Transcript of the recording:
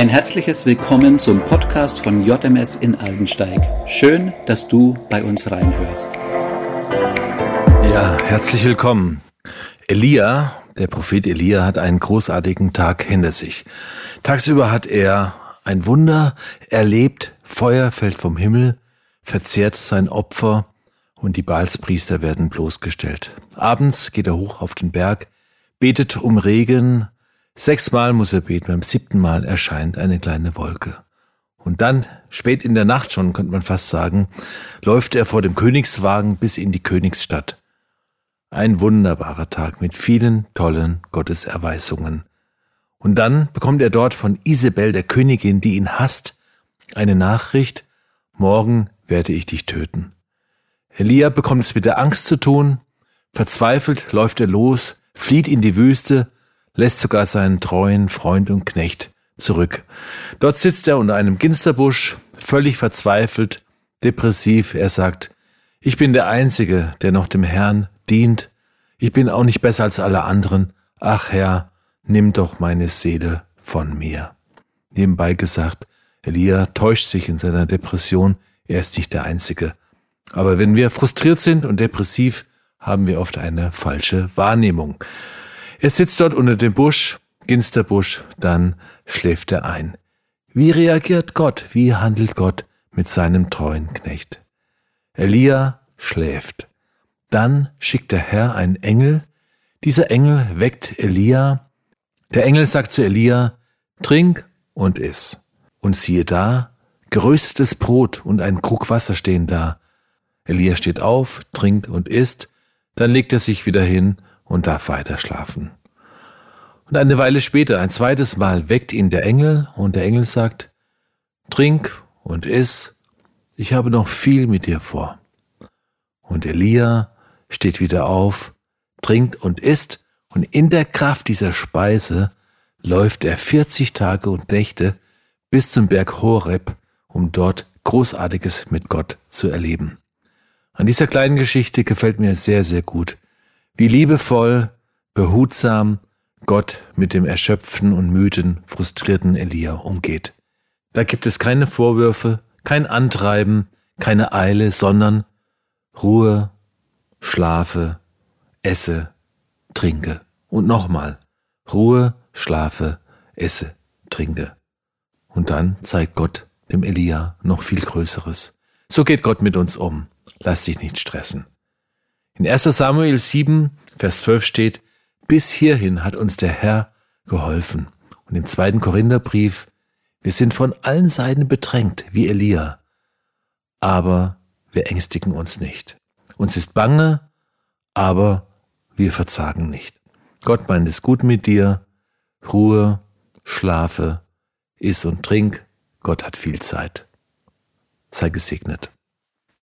Ein herzliches Willkommen zum Podcast von JMS in Aldensteig. Schön, dass du bei uns reinhörst. Ja, herzlich willkommen. Elia, der Prophet Elia, hat einen großartigen Tag hinter sich. Tagsüber hat er ein Wunder erlebt, Feuer fällt vom Himmel, verzehrt sein Opfer und die Baalspriester werden bloßgestellt. Abends geht er hoch auf den Berg, betet um Regen, Sechsmal muss er beten, beim siebten Mal erscheint eine kleine Wolke. Und dann, spät in der Nacht schon, könnte man fast sagen, läuft er vor dem Königswagen bis in die Königsstadt. Ein wunderbarer Tag mit vielen tollen Gotteserweisungen. Und dann bekommt er dort von Isabel, der Königin, die ihn hasst, eine Nachricht, morgen werde ich dich töten. Elia bekommt es mit der Angst zu tun, verzweifelt läuft er los, flieht in die Wüste, lässt sogar seinen treuen Freund und Knecht zurück. Dort sitzt er unter einem Ginsterbusch, völlig verzweifelt, depressiv. Er sagt, ich bin der Einzige, der noch dem Herrn dient. Ich bin auch nicht besser als alle anderen. Ach Herr, nimm doch meine Seele von mir. Nebenbei gesagt, Elia täuscht sich in seiner Depression. Er ist nicht der Einzige. Aber wenn wir frustriert sind und depressiv, haben wir oft eine falsche Wahrnehmung. Er sitzt dort unter dem Busch, Ginsterbusch, dann schläft er ein. Wie reagiert Gott? Wie handelt Gott mit seinem treuen Knecht? Elia schläft. Dann schickt der Herr einen Engel. Dieser Engel weckt Elia. Der Engel sagt zu Elia, trink und iss. Und siehe da, geröstetes Brot und ein Krug Wasser stehen da. Elia steht auf, trinkt und isst, dann legt er sich wieder hin und darf weiter schlafen. Und eine Weile später, ein zweites Mal, weckt ihn der Engel und der Engel sagt, Trink und iss, ich habe noch viel mit dir vor. Und Elia steht wieder auf, trinkt und isst, und in der Kraft dieser Speise läuft er 40 Tage und Nächte bis zum Berg Horeb, um dort Großartiges mit Gott zu erleben. An dieser kleinen Geschichte gefällt mir sehr, sehr gut, wie liebevoll, behutsam Gott mit dem erschöpften und müden, frustrierten Elia umgeht. Da gibt es keine Vorwürfe, kein Antreiben, keine Eile, sondern Ruhe, schlafe, esse, trinke. Und nochmal, Ruhe, schlafe, esse, trinke. Und dann zeigt Gott dem Elia noch viel Größeres. So geht Gott mit uns um. Lass dich nicht stressen. In 1 Samuel 7, Vers 12 steht, bis hierhin hat uns der Herr geholfen. Und im zweiten Korintherbrief, wir sind von allen Seiten bedrängt, wie Elia. Aber wir ängstigen uns nicht. Uns ist bange, aber wir verzagen nicht. Gott meint es gut mit dir. Ruhe, schlafe, iss und trink. Gott hat viel Zeit. Sei gesegnet.